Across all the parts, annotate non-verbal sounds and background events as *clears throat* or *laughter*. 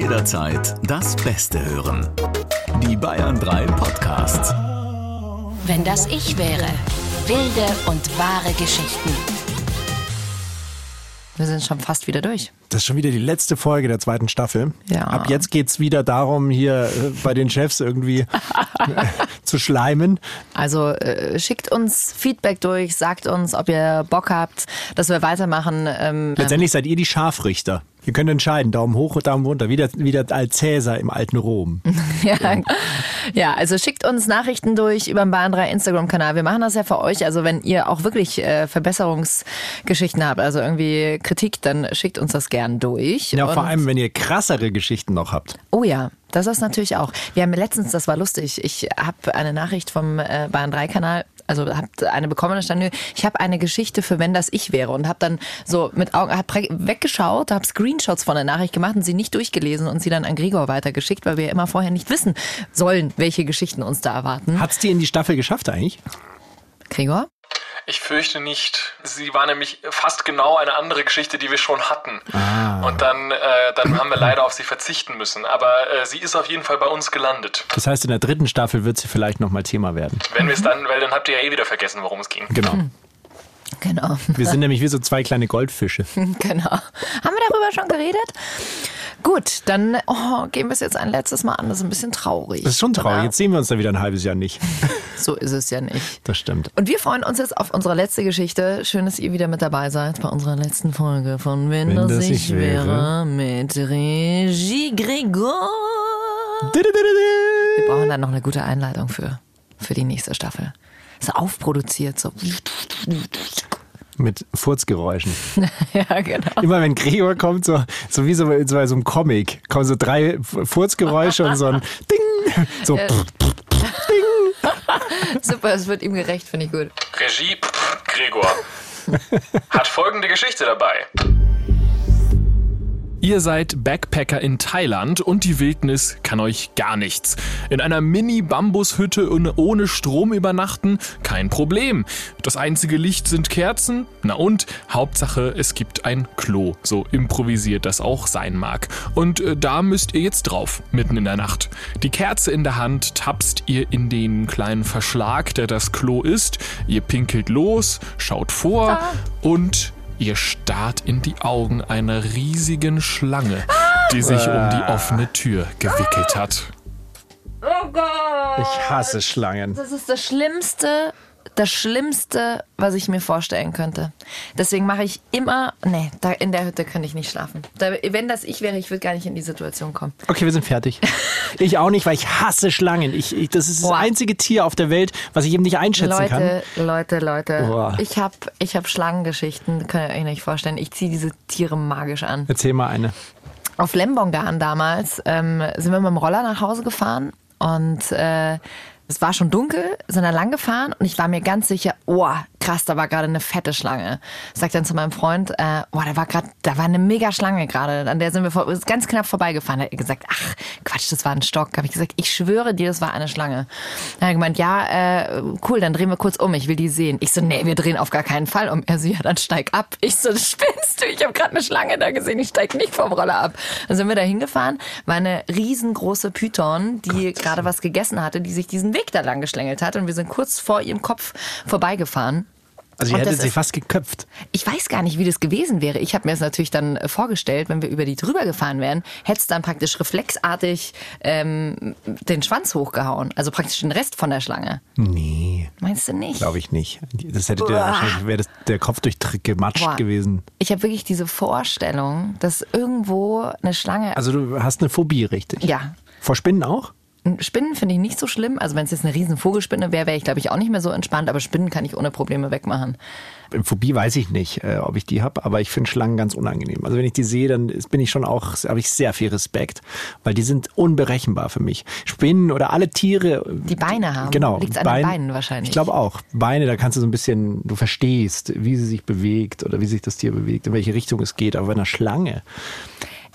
Jederzeit das Beste hören. Die Bayern 3 Podcasts. Wenn das ich wäre. Wilde und wahre Geschichten. Wir sind schon fast wieder durch. Das ist schon wieder die letzte Folge der zweiten Staffel. Ja. Ab jetzt geht's wieder darum, hier äh, bei den Chefs irgendwie äh, *laughs* zu schleimen. Also äh, schickt uns Feedback durch, sagt uns, ob ihr Bock habt, dass wir weitermachen. Ähm, Letztendlich seid ihr die Scharfrichter. Ihr könnt entscheiden, Daumen hoch und Daumen runter, wieder, wieder als Cäsar im alten Rom. *laughs* ja, ja, also schickt uns Nachrichten durch über den Bahn 3 Instagram-Kanal. Wir machen das ja für euch. Also wenn ihr auch wirklich äh, Verbesserungsgeschichten habt, also irgendwie Kritik, dann schickt uns das gern durch. Ja, vor Und- allem, wenn ihr krassere Geschichten noch habt. Oh ja, das ist natürlich auch. Wir haben letztens, das war lustig, ich habe eine Nachricht vom äh, Bahn 3 Kanal, also habe eine bekommen, da stand, ich habe eine Geschichte für wenn das ich wäre und habe dann so mit Augen hab weggeschaut, habe Screenshots von der Nachricht gemacht und sie nicht durchgelesen und sie dann an Gregor weitergeschickt, weil wir ja immer vorher nicht wissen sollen, welche Geschichten uns da erwarten. Hat's die in die Staffel geschafft eigentlich? Gregor? Ich fürchte nicht. Sie war nämlich fast genau eine andere Geschichte, die wir schon hatten. Und dann, äh, dann haben wir leider auf sie verzichten müssen. Aber äh, sie ist auf jeden Fall bei uns gelandet. Das heißt, in der dritten Staffel wird sie vielleicht nochmal Thema werden. Wenn wir es dann, weil dann habt ihr ja eh wieder vergessen, worum es ging. Genau. Genau. Wir sind nämlich wie so zwei kleine Goldfische. *laughs* Genau. Haben wir darüber schon geredet? Gut, dann oh, gehen wir es jetzt ein letztes Mal an. Das ist ein bisschen traurig. Das ist schon traurig. Oder? Jetzt sehen wir uns da wieder ein halbes Jahr nicht. *laughs* So ist es ja nicht. Das stimmt. Und wir freuen uns jetzt auf unsere letzte Geschichte. Schön, dass ihr wieder mit dabei seid bei unserer letzten Folge von Wenn, Wenn das, das ich ich wäre. wäre mit Regie Gregor. Wir brauchen dann noch eine gute Einleitung für, für die nächste Staffel. So aufproduziert, so. Mit Furzgeräuschen. *laughs* ja, genau. Immer wenn Gregor kommt, so, so wie so bei so, bei so einem Comic, kommen so drei Furzgeräusche und so ein *laughs* Ding. So. *laughs* Super, es wird ihm gerecht, finde ich gut. Regie pff, Gregor hat folgende Geschichte dabei. Ihr seid Backpacker in Thailand und die Wildnis kann euch gar nichts. In einer Mini-Bambushütte und ohne Strom übernachten? Kein Problem. Das einzige Licht sind Kerzen? Na und? Hauptsache, es gibt ein Klo. So improvisiert das auch sein mag. Und äh, da müsst ihr jetzt drauf, mitten in der Nacht. Die Kerze in der Hand tapst ihr in den kleinen Verschlag, der das Klo ist. Ihr pinkelt los, schaut vor und Ihr starrt in die Augen einer riesigen Schlange, die sich um die offene Tür gewickelt hat. Oh Gott! Ich hasse Schlangen. Das ist das Schlimmste, das Schlimmste, was ich mir vorstellen könnte. Deswegen mache ich immer, nee, da in der Hütte könnte ich nicht schlafen. Da, wenn das ich wäre, ich würde gar nicht in die Situation kommen. Okay, wir sind fertig. *laughs* Ich auch nicht, weil ich hasse Schlangen. Ich, ich, das ist das Boah. einzige Tier auf der Welt, was ich eben nicht einschätzen kann. Leute, Leute, Leute, Boah. ich habe ich hab Schlangengeschichten, könnt ihr euch nicht vorstellen. Ich ziehe diese Tiere magisch an. Erzähl mal eine. Auf Lembongan damals ähm, sind wir mit dem Roller nach Hause gefahren und äh, es war schon dunkel, sind dann lang gefahren und ich war mir ganz sicher, oh, krass, da war gerade eine fette Schlange. Sag dann zu meinem Freund, äh, oh, da war gerade, da war eine mega Schlange gerade, an der sind wir vor, ganz knapp vorbeigefahren. Da hat er gesagt, ach, Quatsch, das war ein Stock. Habe ich gesagt, ich schwöre dir, das war eine Schlange. Dann hat er gemeint, ja, äh, cool, dann drehen wir kurz um, ich will die sehen. Ich so, nee, wir drehen auf gar keinen Fall um. Er so, ja, dann steig ab. Ich so, spinnst du? Ich habe gerade eine Schlange da gesehen, ich steig nicht vom Roller ab. Dann sind wir da hingefahren, war eine riesengroße Python, die gerade was gegessen hatte, die sich diesen Weg da lang geschlängelt hat und wir sind kurz vor ihrem Kopf vorbeigefahren. Also, ihr hättet sie fast geköpft. Ich weiß gar nicht, wie das gewesen wäre. Ich habe mir das natürlich dann äh, vorgestellt, wenn wir über die drüber gefahren wären, hättest dann praktisch reflexartig ähm, den Schwanz hochgehauen. Also praktisch den Rest von der Schlange. Nee, Meinst du nicht? glaube ich nicht. Das hätte dir wahrscheinlich, wäre der Kopf durchgematscht Boah. gewesen. Ich habe wirklich diese Vorstellung, dass irgendwo eine Schlange. Also, du hast eine Phobie, richtig? ja. Vor Spinnen auch? Spinnen finde ich nicht so schlimm. Also wenn es jetzt eine riesen Vogelspinne wäre, wäre ich glaube ich auch nicht mehr so entspannt. Aber Spinnen kann ich ohne Probleme wegmachen. Phobie weiß ich nicht, äh, ob ich die habe, aber ich finde Schlangen ganz unangenehm. Also wenn ich die sehe, dann bin ich schon auch, habe ich sehr viel Respekt, weil die sind unberechenbar für mich. Spinnen oder alle Tiere. Die Beine haben. Genau. Liegt's an den Beinen wahrscheinlich. Ich glaube auch. Beine, da kannst du so ein bisschen, du verstehst, wie sie sich bewegt oder wie sich das Tier bewegt, in welche Richtung es geht. Aber bei einer Schlange,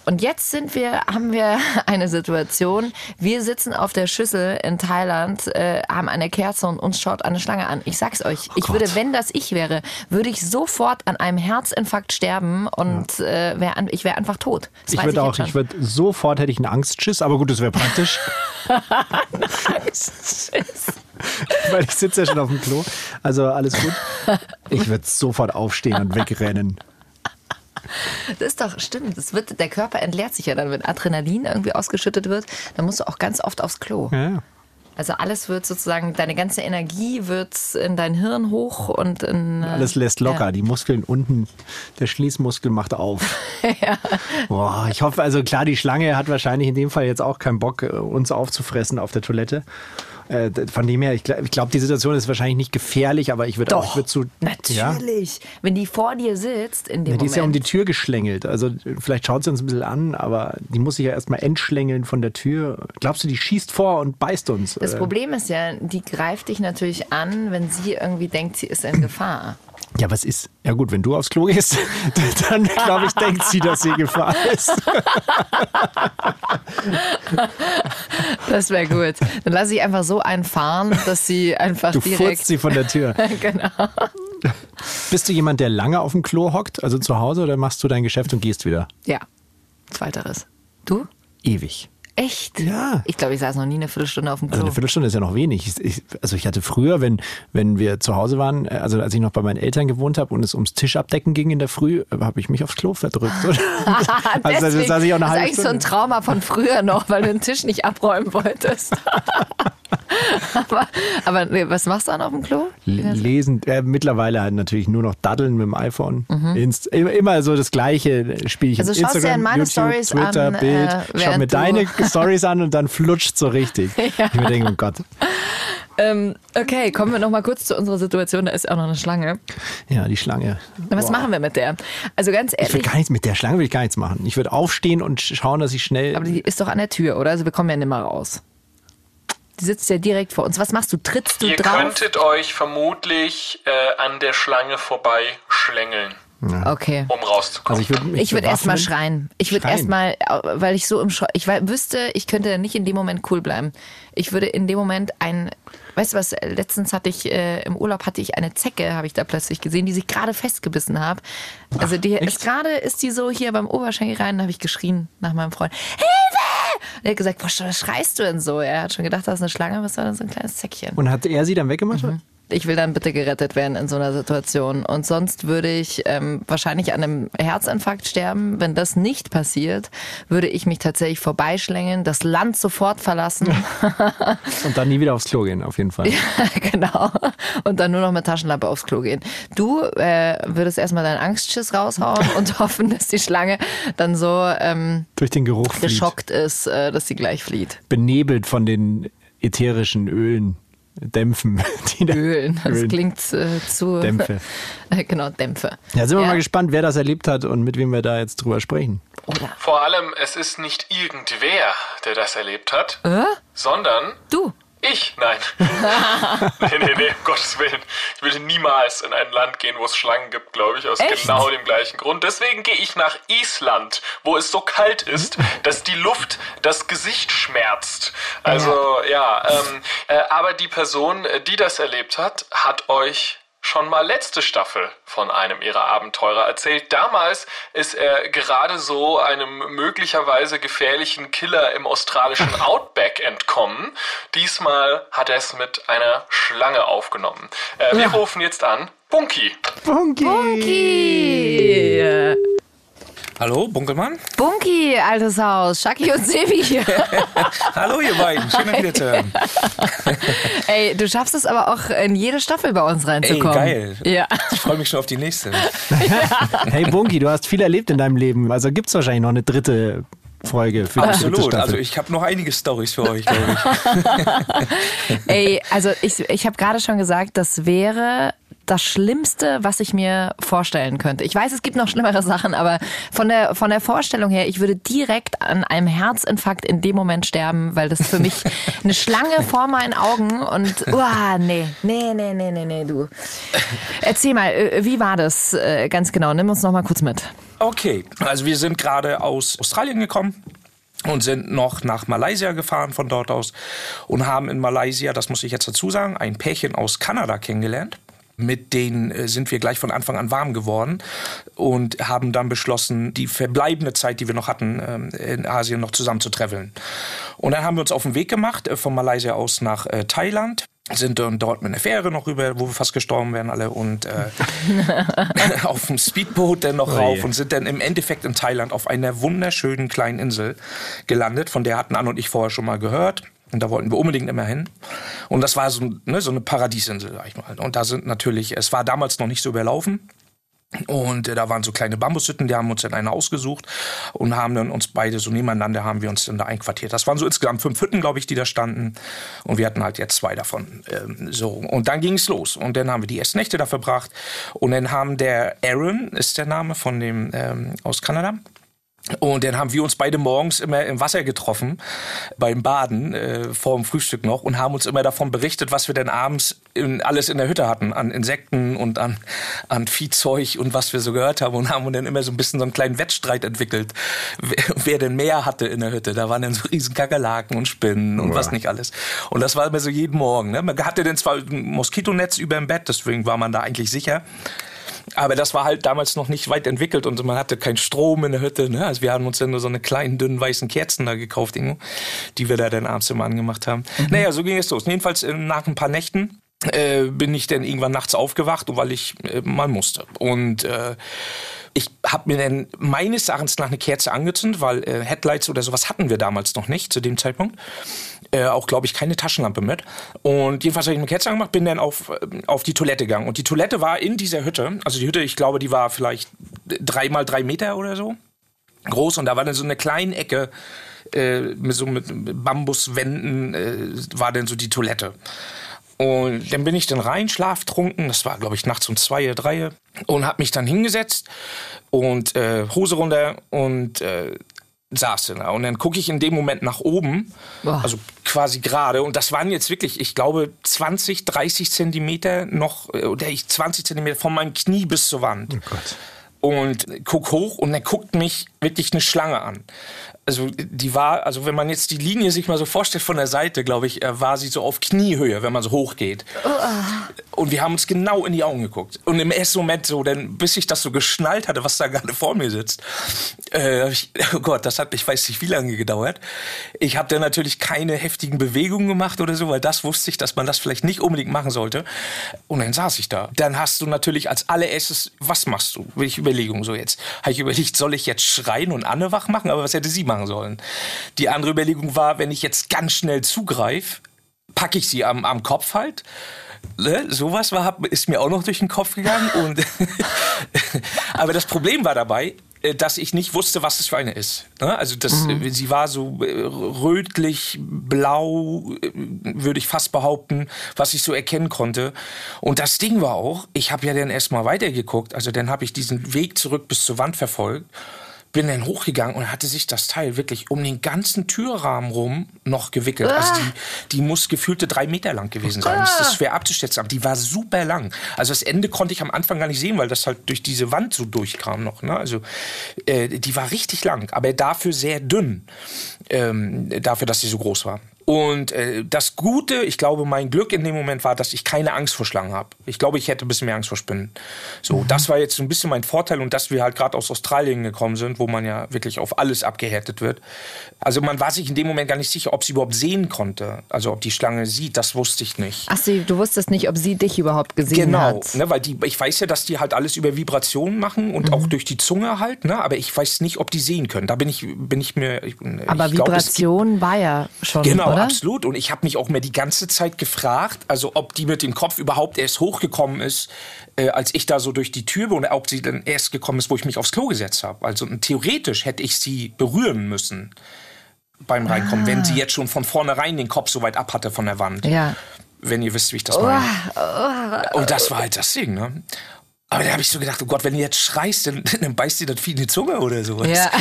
und jetzt sind wir, haben wir *laughs* eine Situation. Wir sitzen auf der Schüssel in Thailand, äh, haben eine Kerze und uns schaut eine Schlange an. Ich sag's euch, ich Gott. würde, wenn das ich wäre, würde ich sofort an einem Herzinfarkt sterben und äh, wär ich wäre einfach tot. Das Ich würde auch, ich würde sofort hätte ich einen Angstschiss, aber gut, das wäre praktisch, *laughs* *laughs* weil ich sitze ja schon auf dem Klo. Also alles gut. Ich würde sofort aufstehen und wegrennen. Das ist doch, stimmt. Das wird, der Körper entleert sich ja dann, wenn Adrenalin irgendwie ausgeschüttet wird, dann musst du auch ganz oft aufs Klo. Ja, ja. Also alles wird sozusagen, deine ganze Energie wird in dein Hirn hoch und in. äh, Alles lässt locker. Die Muskeln unten, der Schließmuskel macht auf. *laughs* Boah, ich hoffe, also klar, die Schlange hat wahrscheinlich in dem Fall jetzt auch keinen Bock, äh, uns aufzufressen auf der Toilette. Äh, Von dem her, ich glaube, ich glaub, die Situation ist wahrscheinlich nicht gefährlich, aber ich würde auch, ich Doch, würde so. Ja? natürlich. Wenn die vor dir sitzt, in dem Ja, die ist ja um Moment. die Tür geschlängelt. Also vielleicht schaut sie uns ein bisschen an, aber die muss sich ja erstmal entschlängeln von der Tür. Glaubst du, die schießt vor und beißt uns? das Äh, Problem ist ja, die greift dich natürlich an, wenn sie irgendwie denkt, sie ist in *clears throat* Gefahr. Ja, was ist? Ja gut, wenn du aufs Klo gehst, *laughs* dann glaube ich, denkt sie, dass sie Gefahr ist. Das wäre gut. Dann lasse ich einfach so einfahren, dass sie einfach Du direkt. furzt sie von der Tür. *laughs* genau. Bist du jemand, der lange auf dem Klo hockt, also zu Hause, oder machst du dein Geschäft und gehst wieder? Ja. Zweiteres. Du? Ewig. Echt? Ja. Ich glaube, ich saß noch nie eine Viertelstunde auf dem Also Klo. eine Viertelstunde ist ja noch wenig. Ich, ich, also ich hatte früher, wenn, wenn wir zu Hause waren, äh, also als ich noch bei meinen Eltern gewohnt habe und es ums Tischabdecken ging in der Früh, äh, habe ich mich aufs Klo verdrückt. *laughs* also Deswegen, saß ich auch eine das ist eigentlich so ein Stunde. Trauma von früher noch, weil du den Tisch nicht abräumen wolltest. *laughs* aber, aber nee, was machst du dann auf dem Klo? Lesen, äh, mittlerweile halt natürlich nur noch daddeln mit dem iPhone. Mhm. Inst, immer, so das gleiche spiele ich Also in schaust dir Instagram, an meine YouTube, Stories Twitter, an, äh, Bild. Schau während mir deine Stories an und dann flutscht so richtig. *laughs* Ja. Ich mir denke, oh Gott. Ähm, okay, kommen wir noch mal kurz zu unserer Situation. Da ist auch noch eine Schlange. Ja, die Schlange. Was Boah. machen wir mit der? Also ganz Ich würde ehrlich, gar nichts mit der Schlange würde ich gar nichts machen. Ich würde aufstehen und schauen, dass ich schnell. aber die ist doch an der Tür, oder? Also wir kommen ja nimmer raus. Die sitzt ja direkt vor uns. Was machst du? Trittst du Ihr drauf? könntet euch vermutlich äh, an der Schlange vorbei schlängeln, Okay. um rauszukommen. also ich würde Ich würde erstmal schreien. Ich würde erstmal, weil ich so im Schock, ich wüsste, ich könnte nicht in dem Moment cool bleiben. Ich würde in dem Moment ein, weißt du was, letztens hatte ich, äh, im Urlaub hatte ich eine Zecke, habe ich da plötzlich gesehen, die sich gerade festgebissen hat. Also die ist gerade, ist die so hier beim Oberschenkel rein, da habe ich geschrien nach meinem Freund, Hilfe! Und er hat gesagt, was schreist du denn so? Er hat schon gedacht, das ist eine Schlange, was war denn so ein kleines Zäckchen? Und hat er sie dann weggemacht? Mhm. Ich will dann bitte gerettet werden in so einer Situation. Und sonst würde ich ähm, wahrscheinlich an einem Herzinfarkt sterben. Wenn das nicht passiert, würde ich mich tatsächlich vorbeischlängeln, das Land sofort verlassen. *laughs* Und dann nie wieder aufs Klo gehen, auf jeden Fall. *laughs* genau. Und dann nur noch mit Taschenlampe aufs Klo gehen. Du äh, würdest erstmal deinen Angstschiss raushauen und *laughs* hoffen, dass die Schlange dann so ähm, Durch den Geruch flieht. geschockt ist, äh, dass sie gleich flieht. Benebelt von den ätherischen Ölen, Dämpfen. *laughs* Die da- Ölen. Das Ölen. klingt äh, zu. Dämpfe. *laughs* Genau, Dämpfe. Ja, sind wir Ja. mal gespannt, wer das erlebt hat und mit wem wir da jetzt drüber sprechen. Oder Vor allem, es ist nicht irgendwer, der das erlebt hat, Äh? sondern du. Ich. Nein. *laughs* nee, nee, nee, um Gottes Willen. Ich würde niemals in ein Land gehen, wo es Schlangen gibt, glaube ich, aus Echt? genau dem gleichen Grund. Deswegen gehe ich nach Island, wo es so kalt ist, dass die Luft das Gesicht schmerzt. Also, ja, ähm, äh, aber die Person, äh, die das erlebt hat, hat euch schon mal letzte Staffel von einem ihrer Abenteurer erzählt. Damals ist er gerade so einem möglicherweise gefährlichen Killer im australischen *laughs* Outback entkommen. Diesmal hat er es mit einer Schlange aufgenommen. Äh, wir rufen jetzt an Bunky. Bunky! Bunky! Hallo, Bunkelmann? Bunky, altes Haus. Shaki und Sebi hier. *laughs* Hallo, ihr beiden. Schön, euch wieder zu hören. *laughs* Ey, du schaffst es aber auch in jede Staffel bei uns Ey, reinzukommen. geil. Ja. Ich freue mich schon auf die nächste. *laughs* Hey Bunky, du hast viel erlebt in deinem Leben. Also gibt es wahrscheinlich noch eine dritte Folge für die dritte Absolut. Staffel. Also ich habe noch einige Stories für euch, glaube ich. *laughs* Ey, also ich, ich habe gerade schon gesagt, das wäre das Schlimmste, was ich mir vorstellen könnte. Ich weiß, es gibt noch schlimmere Sachen, aber von der, von der Vorstellung her, ich würde direkt an einem Herzinfarkt in dem Moment sterben, weil das für mich *laughs* eine Schlange vor meinen Augen und, uah, nee, nee, nee, nee, nee, nee, du. Erzähl mal, äh, wie war das äh, ganz genau? Nimm uns noch mal kurz mit. Okay, also wir sind gerade aus Australien gekommen und sind noch nach Malaysia gefahren von dort aus und haben in Malaysia, das muss ich jetzt dazu sagen, ein Pärchen aus Kanada kennengelernt. Mit denen äh, sind wir gleich von Anfang an warm geworden und haben dann beschlossen, die verbleibende Zeit, die wir noch hatten, ähm, in Asien noch zusammen zu traveln. Und dann haben wir uns auf den Weg gemacht, äh, von Malaysia aus nach äh, Thailand sind dann dort mit einer Fähre noch rüber, wo wir fast gestorben wären alle und äh, *laughs* auf dem Speedboot dann noch Oh rauf je. und sind dann im Endeffekt in Thailand auf einer wunderschönen kleinen Insel gelandet, von der hatten Anne und ich vorher schon mal gehört. Und da wollten wir unbedingt immer hin. Und das war so, ne, so eine Paradiesinsel, sag ich mal. Und da sind natürlich, es war damals noch nicht so überlaufen. Und äh, da waren so kleine Bambushütten, die haben uns dann eine ausgesucht und haben dann uns beide so nebeneinander haben wir uns dann da einquartiert. Das waren so insgesamt fünf Hütten, glaube ich, die da standen. Und wir hatten halt jetzt zwei davon. Ähm, so. Und dann ging es los. Und dann haben wir die ersten Nächte da verbracht. Und dann haben der Aaron, ist der Name von dem ähm, aus Kanada. Und dann haben wir uns beide morgens immer im Wasser getroffen, beim Baden, äh, vor dem Frühstück noch, und haben uns immer davon berichtet, was wir denn abends in, alles in der Hütte hatten, an Insekten und an, an Viehzeug und was wir so gehört haben. Und haben dann immer so ein bisschen so einen kleinen Wettstreit entwickelt, wer, wer denn mehr hatte in der Hütte. Da waren dann so riesen Kakerlaken und Spinnen und was nicht alles. Und das war immer so jeden Morgen. Ne? Man hatte dann zwar ein Moskitonetz über dem Bett, deswegen war man da eigentlich sicher. Aber das war halt damals noch nicht weit entwickelt und man hatte keinen Strom in der Hütte. Ne? Also wir haben uns dann nur so eine kleinen, dünnen, weißen Kerzen da gekauft, Ingo, die wir da dann abends immer angemacht haben. Naja, so ging es los. Jedenfalls äh, nach ein paar Nächten äh, bin ich dann irgendwann nachts aufgewacht, weil ich äh, mal musste. Und äh, ich habe mir dann meines Erachtens nach eine Kerze angezündet, weil äh, Headlights oder sowas hatten wir damals noch nicht zu dem Zeitpunkt. Äh, auch, glaube ich, keine Taschenlampe mit. Und jedenfalls habe ich eine Kerze angemacht, bin dann auf, äh, auf die Toilette gegangen. Und die Toilette war in dieser Hütte. Also die Hütte, ich glaube, die war vielleicht drei mal drei Meter oder so groß. Und da war dann so eine kleine Ecke äh, mit so mit Bambuswänden, äh, war dann so die Toilette. Und dann bin ich dann rein, schlaftrunken, das war, glaube ich, nachts um zwei, drei, und habe mich dann hingesetzt und äh, Hose runter und äh, saß dann da. Und dann gucke ich in dem Moment nach oben, Boah. also quasi gerade. Und das waren jetzt wirklich, ich glaube, 20, 30 Zentimeter noch, äh, oder ich 20 Zentimeter von meinem Knie bis zur Wand. Oh Gott. Und guck hoch und dann guckt mich wirklich eine Schlange an. Also die war, also wenn man jetzt die Linie sich mal so vorstellt von der Seite, glaube ich, äh, war sie so auf Kniehöhe, wenn man so hoch geht. Und wir haben uns genau in die Augen geguckt. Und im ersten Moment so, denn bis ich das so geschnallt hatte, was da gerade vor mir sitzt, äh, ich, *laughs* oh Gott, das hat, ich weiß nicht, wie lange gedauert. Ich habe dann natürlich keine heftigen Bewegungen gemacht oder so, weil das wusste ich, dass man das vielleicht nicht unbedingt machen sollte. Und dann saß ich da. Dann hast du natürlich als allererstes, was machst du? Welche Überlegung so jetzt? Habe ich überlegt, soll ich jetzt schreien und Anne wach machen? Aber was hätte sie machen sollen? Die andere Überlegung war, wenn ich jetzt ganz schnell zugreife, packe ich sie am, am Kopf halt. Ne? Sowas war, ist mir auch noch durch den Kopf gegangen. *laughs* Und *laughs* Aber das Problem war dabei, äh, dass ich nicht wusste, was das für eine ist. Ne? Also das, äh, sie war so äh, rötlich, blau, würde ich fast behaupten, was ich so erkennen konnte. Und das Ding war auch, ich habe ja dann erstmal weitergeguckt, also dann habe ich diesen Weg zurück bis zur Wand verfolgt bin dann hochgegangen und hatte sich das Teil wirklich um den ganzen Türrahmen rum noch gewickelt. Also die, die muss gefühlte drei Meter lang gewesen sein. Das ist schwer abzuschätzen, aber die war super lang. Also das Ende konnte ich am Anfang gar nicht sehen, weil das halt durch diese Wand so durchkam noch. Ne? Also äh, die war richtig lang, aber dafür sehr dünn. Ähm, dafür, dass sie so groß war. Und äh, das Gute, ich glaube, mein Glück in dem Moment war, dass ich keine Angst vor Schlangen habe. Ich glaube, ich hätte ein bisschen mehr Angst vor Spinnen. So, das war jetzt so ein bisschen mein Vorteil und dass wir halt gerade aus Australien gekommen sind, wo man ja wirklich auf alles abgehärtet wird. Also man war sich in dem Moment gar nicht sicher, ob sie überhaupt sehen konnte. Also ob die Schlange sieht, das wusste ich nicht. Ach, sie, du wusstest nicht, ob sie dich überhaupt gesehen Genau, hat. ne, weil die, ich weiß ja, dass die halt alles über Vibrationen machen und Mhm. auch durch die Zunge halt, ne, aber ich weiß nicht, ob die sehen können. Da bin ich, bin ich mir. Ich, Aber ich glaub, Vibration war ja schon, Genau, oder? absolut. Und ich habe mich auch mehr die ganze Zeit gefragt, also ob die mit dem Kopf überhaupt erst hochgekommen ist, äh, als ich da so durch die Tür bin, oder ob sie dann erst gekommen ist, wo ich mich aufs Klo gesetzt habe. Also theoretisch hätte ich sie berühren müssen beim Reinkommen, wenn sie jetzt schon von vornherein den Kopf so weit ab hatte von der Wand. Ah. Ja. Wenn ihr wisst, wie ich das meine. Und das war halt das Ding, ne? Aber da habe ich so gedacht, oh Gott, wenn du jetzt schreist, dann, *laughs* dann beißt dir das Vieh in die Zunge oder sowas. Ja.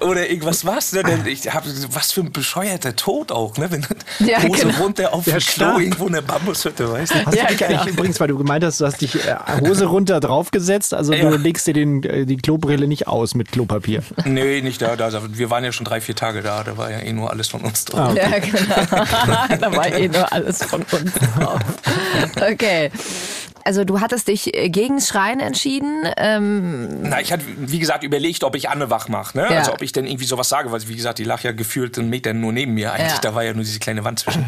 *laughs* oder irgendwas was. Ne? Denn ich hab, was für ein bescheuerter Tod auch. Ne? Wenn Ja, Hose genau. runter auf Ja, dem. Klo irgendwo in der Bambushütte, weißt du? Hast Ja, du dich genau. eigentlich übrigens, weil du gemeint hast, du hast dich äh, Hose runter draufgesetzt, also Ja. du legst dir den, äh, die Klobrille nicht aus mit Klopapier. Nee, nicht da, da. Wir waren ja schon drei, vier Tage da. Da war ja eh nur alles von uns drin. Ah, Ja, genau. *laughs* da war eh nur alles von uns drauf. Okay. Also du hattest dich äh, gegen Schreien entschieden. Ähm, Na, ich hatte, wie gesagt, überlegt, ob ich Anne wach mache. Ne? Ja. Also ob ich denn irgendwie sowas sage, weil, wie gesagt, die lag ja gefühlt einen Meter nur neben mir eigentlich. Ja. Da war ja nur diese kleine Wand zwischen.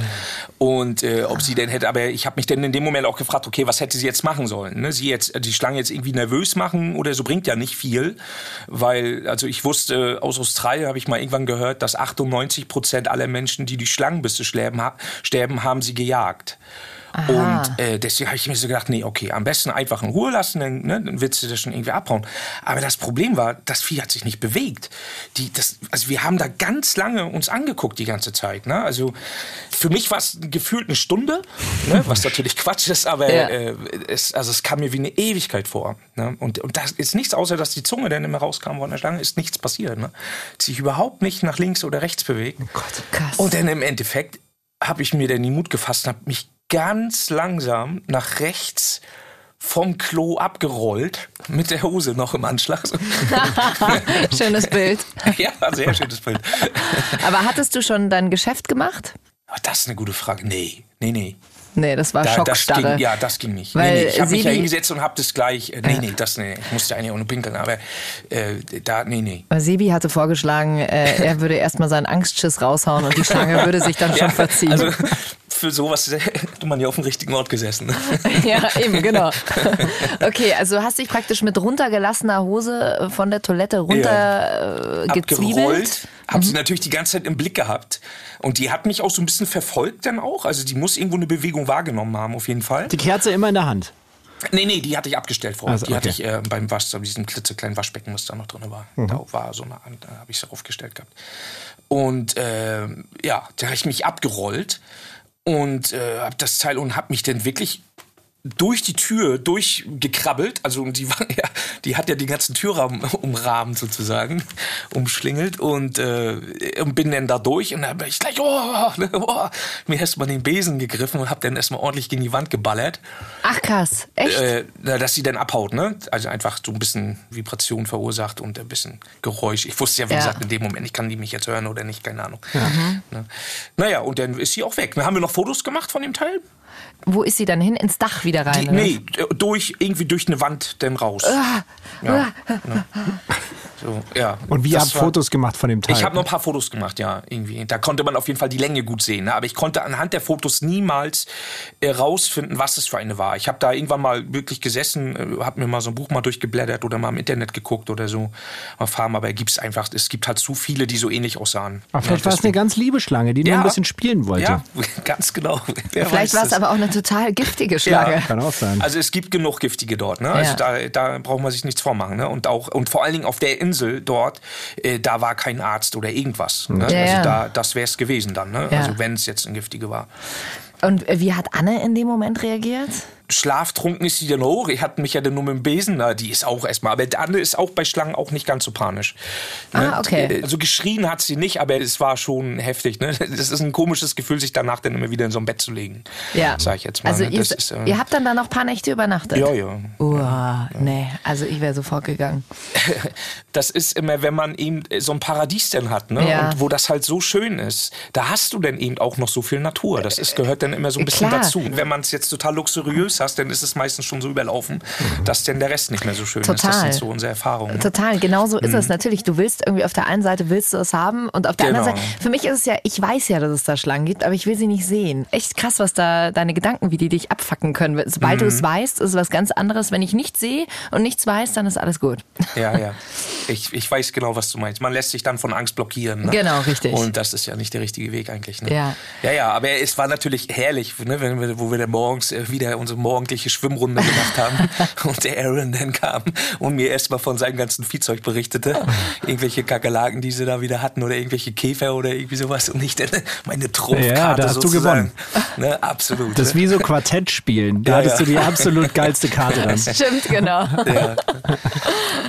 Und äh, ob sie denn hätte, aber ich habe mich dann in dem Moment auch gefragt, okay, was hätte sie jetzt machen sollen? Ne? Sie jetzt, die Schlange jetzt irgendwie nervös machen oder so bringt ja nicht viel. Weil, also ich wusste, aus Australien habe ich mal irgendwann gehört, dass 98 Prozent aller Menschen, die die Schlangenbisse sterben, ha sterben haben sie gejagt. Und äh, deswegen habe ich mir so gedacht, nee, okay, am besten einfach in Ruhe lassen, dann, ne, dann willst du das schon irgendwie abhauen. Aber das Problem war, das Vieh hat sich nicht bewegt. Die, das, also wir haben da ganz lange uns angeguckt die ganze Zeit. Ne? Also für mich war es gefühlt eine Stunde, ne? was natürlich Quatsch ist, aber Ja. äh, es, also es kam mir wie eine Ewigkeit vor. Ne? Und, und das ist nichts, außer dass die Zunge dann immer rauskam von der Schlange, ist nichts passiert. Ne? Hat sich überhaupt nicht nach links oder rechts bewegt. krass. Und dann im Endeffekt habe ich mir dann die Mut gefasst und habe mich ganz langsam nach rechts vom Klo abgerollt, mit der Hose noch im Anschlag. *laughs* Schönes Bild. *laughs* ja, sehr schönes Bild. Aber hattest du schon dein Geschäft gemacht? Das ist eine gute Frage. Nee, nee, nee. Nee, das war Da, das Schockstarre. ging, ja, das ging nicht. Weil nee, nee. Ich habe mich ja hingesetzt und habe das gleich. Äh, nee, nee, das nee. Ich musste eigentlich auch nur pinkeln, aber äh, da, nee, nee. Weil Sebi hatte vorgeschlagen, äh, er würde erstmal seinen Angstschiss raushauen und die Schlange würde sich dann *laughs* schon verziehen. Also für sowas *laughs* hätte man ja auf dem richtigen Ort gesessen. *laughs* ja, eben, genau. *laughs* Okay, also du hast dich praktisch mit runtergelassener Hose äh, von der Toilette runter äh, gezwiebelt. Hab sie natürlich die ganze Zeit im Blick gehabt. Und die hat mich auch so ein bisschen verfolgt dann auch. Also die muss irgendwo eine Bewegung wahrgenommen haben, auf jeden Fall. Die Kerze immer in der Hand. Nee, nee, die hatte ich abgestellt vorher. Also, die hatte okay. ich äh, beim Wasch, so diesem klitzekleinen Waschbecken, was da noch drin war. Da war so eine, da habe ich es aufgestellt gehabt. Und äh, ja, da habe ich mich abgerollt und äh, habe das Teil und habe mich dann wirklich durch die Tür durchgekrabbelt, also die war *laughs* ja, die hat ja den ganzen Türrahmen *laughs* umrahmt sozusagen, umschlingelt und, äh, und bin dann da durch und dann bin ich gleich, oh, oh, mir erstmal den Besen gegriffen und hab dann erstmal ordentlich gegen die Wand geballert Ach krass, echt? äh, dass sie dann abhaut, ne? Also einfach so ein bisschen Vibration verursacht und ein bisschen Geräusch. Ich wusste ja, wie Ja. gesagt, in dem Moment, ich kann die mich jetzt hören oder nicht, keine Ahnung. Ne? Naja, und dann ist sie auch weg. Haben wir noch Fotos gemacht von dem Teil. Wo ist sie dann hin? Ins Dach wieder rein? Die, nee, durch, irgendwie durch eine Wand dann raus. Ah, ja, ne? *laughs* so, ja. Und wie Das habt war- Fotos gemacht von dem Teil? Ich habe noch ein paar Fotos gemacht, ja, irgendwie. Da konnte man auf jeden Fall die Länge gut sehen. Ne? Aber ich konnte anhand der Fotos niemals äh, rausfinden, was es für eine war. Ich habe da irgendwann mal wirklich gesessen, äh, habe mir mal so ein Buch mal durchgeblättert oder mal im Internet geguckt oder so. Mal farben, aber gibt's einfach, es gibt halt zu viele, die so ähnlich aussahen. Aber vielleicht war es eine ganz liebe Schlange, die nur Ja. ein bisschen spielen wollte. Ja, *laughs* ganz genau. Wer Vielleicht war es aber auch eine total giftige Schlange. Kann auch sein. Also es gibt genug giftige dort, ne? Also Ja. da, da braucht man sich nichts vormachen, ne? Und auch und vor allen Dingen auf der Insel dort, äh, da war kein Arzt oder irgendwas. Ne? Ja, also da, das wäre es gewesen dann, ne? Ja. Also wenn es jetzt ein giftige war. Und äh, wie hat Anne in dem Moment reagiert? Schlaftrunken ist sie dann hoch. Ich hatte mich ja dann nur mit dem Besen. Na, die ist auch erstmal. Aber Anne ist auch bei Schlangen auch nicht ganz so panisch. Ne? Ah, okay. Also geschrien hat sie nicht, aber es war schon heftig. Ne? *laughs* Das ist ein komisches Gefühl, sich danach dann immer wieder in so ein Bett zu legen. Ja. Sag ich jetzt mal. Also ne? ihr, ist, äh, ihr habt dann da noch ein paar Nächte übernachtet? ja, ja. Uah, nee, also ich wäre sofort gegangen. *laughs* das ist immer, wenn man eben so ein Paradies dann hat, ne? Ja. Und wo das halt so schön ist, da hast du dann eben auch noch so viel Natur. Das ist, gehört dann immer so ein bisschen Klar. dazu. Wenn man es jetzt total luxuriös hast, dann ist es meistens schon so überlaufen, dass dann der Rest nicht mehr so schön ist. Das Total. sind so unsere Erfahrungen. Total, genau so ist es natürlich. Du willst irgendwie auf der einen Seite willst du es haben und auf der anderen Genau. Seite, für mich ist es ja, ich weiß ja, dass es da Schlangen gibt, aber ich will sie nicht sehen. Echt krass, was da deine Gedanken, wie die dich abfacken können. Sobald du Mhm. es weißt, ist es was ganz anderes. Wenn ich nichts sehe und nichts weiß, dann ist alles gut. Ja, ja. Ich, ich weiß genau, was du meinst. Man lässt sich dann von Angst blockieren. Ne? Genau, richtig. Und das ist ja nicht der richtige Weg eigentlich. Ne? Ja. Ja, ja, aber es war natürlich herrlich, ne, wenn wir, wo wir dann morgens äh, wieder unsere morgendliche Schwimmrunde gemacht haben *laughs* und der Aaron dann kam und mir erstmal von seinem ganzen Viehzeug berichtete. Irgendwelche Kakerlaken, die sie da wieder hatten oder irgendwelche Käfer oder irgendwie sowas und ich dann meine Trumpfkarte Ja, da hast du sozusagen. gewonnen. Ne, absolut. Das ist wie so Quartett spielen. Da Ja, hattest ja. du die absolut geilste Karte dann. *laughs* Stimmt, genau. Ja.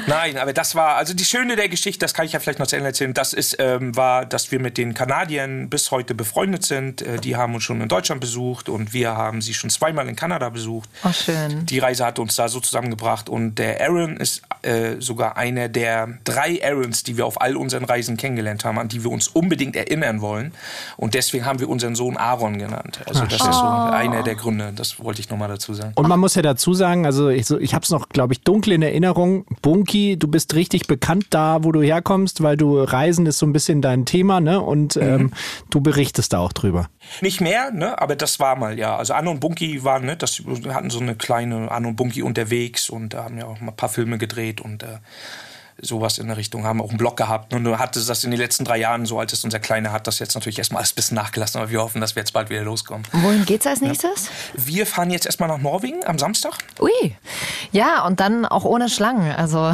Nein, aber das war, also die Schöne der Geschichte, das kann ich ja vielleicht noch zu Ende erzählen, das ist, ähm, war, dass wir mit den Kanadiern bis heute befreundet sind. Äh, die haben uns schon in Deutschland besucht und wir haben sie schon zweimal in Kanada besucht. Oh, schön. Die Reise hat uns da so zusammengebracht und der Aaron ist äh, sogar einer der drei Aarons, die wir auf all unseren Reisen kennengelernt haben, an die wir uns unbedingt erinnern wollen. Und deswegen haben wir unseren Sohn Aaron genannt. Also das ist so einer der Gründe, das wollte ich nochmal dazu sagen. Und man muss ja dazu sagen, also ich, so, ich habe es noch, glaube ich, dunkel in Erinnerung. Bunky, du bist richtig bekannt da, wo du herkommst, weil du Reisen ist so ein bisschen dein Thema, ne? Und ähm, du berichtest da auch drüber. Nicht mehr, ne? aber das war mal, ja. Also Anno und Bunky waren, ne? das, hatten so eine kleine Anno und Bunky unterwegs und haben ja auch mal ein paar Filme gedreht und äh, sowas in der Richtung, haben auch einen Blog gehabt. Und du hattest das in den letzten drei Jahren, so als es unser Kleiner hat, das jetzt natürlich erstmal alles ein bisschen nachgelassen, aber wir hoffen, dass wir jetzt bald wieder loskommen. Wohin geht's als nächstes? Wir fahren jetzt erstmal nach Norwegen am Samstag. Ui. Ja, und dann auch ohne Schlangen. Also. *laughs*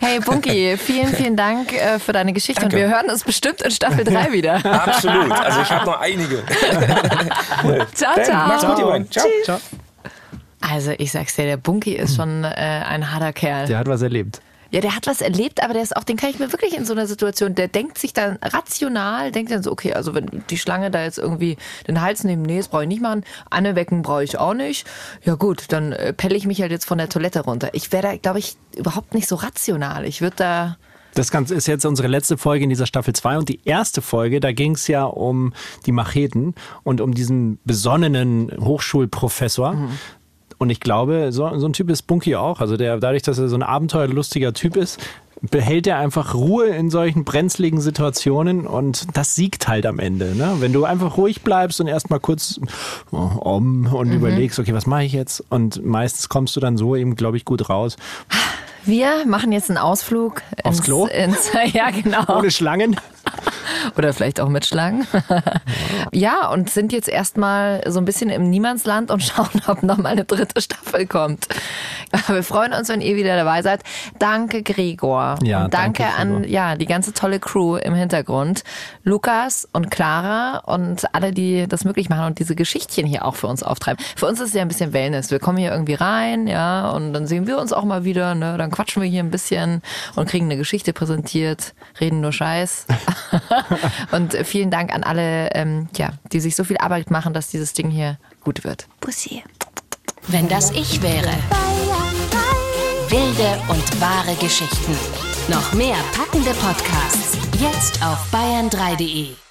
hey, Bunky, vielen, vielen Dank äh, für deine Geschichte. Danke. Und wir hören uns bestimmt in Staffel 3 *laughs* wieder. Absolut. Also ich habe noch einige. *laughs* Ciao, Dann, ciao. Macht's gut, ihr beiden. Ciao. Ciao. Also, ich sag's dir, der Bunky ist schon äh, ein harter Kerl. Der hat was erlebt. Ja, der hat was erlebt, aber der ist auch, den kann ich mir wirklich in so einer Situation, der denkt sich dann rational, denkt dann so, okay, also wenn die Schlange da jetzt irgendwie den Hals nehmen, nee, das brauche ich nicht machen, Anne wecken brauche ich auch nicht. Ja gut, dann äh, pelle ich mich halt jetzt von der Toilette runter. Ich wäre da, glaube ich, überhaupt nicht so rational. Ich würde da, Das Ganze ist jetzt unsere letzte Folge in dieser Staffel 2 und die erste Folge, da ging es ja um die Macheten und um diesen besonnenen Hochschulprofessor. Und ich glaube, so, so ein Typ ist Bunky auch. Also der, dadurch, dass er so ein abenteuerlustiger Typ ist, behält er einfach Ruhe in solchen brenzligen Situationen und das siegt halt am Ende. Ne? Wenn du einfach ruhig bleibst und erstmal kurz oh, um und überlegst, okay, was mache ich jetzt? Und meistens kommst du dann so eben, glaube ich, gut raus. Wir machen jetzt einen Ausflug Aufs ins, Klo? Ins, *laughs* ja, genau. Ohne Schlangen. Oder vielleicht auch mit Schlangen. ja, und sind jetzt erstmal so ein bisschen im Niemandsland und schauen, ob noch mal eine dritte Staffel kommt. *laughs* Wir freuen uns, wenn ihr wieder dabei seid. Danke, Gregor. Ja, und danke, danke, an ja, die ganze tolle Crew im Hintergrund. Lukas und Clara und alle, die das möglich machen und diese Geschichtchen hier auch für uns auftreiben. Für uns ist es ja ein bisschen Wellness. Wir kommen hier irgendwie rein, ja, und dann sehen wir uns auch mal wieder, ne? Dann quatschen wir hier ein bisschen und kriegen eine Geschichte präsentiert, reden nur Scheiß. *laughs* und vielen Dank an alle, ähm, ja, die sich so viel Arbeit machen, dass dieses Ding hier gut wird. Bussi. Wenn das ich wäre. Wilde und wahre Geschichten. Noch mehr packende Podcasts. Jetzt auf bayern3.de.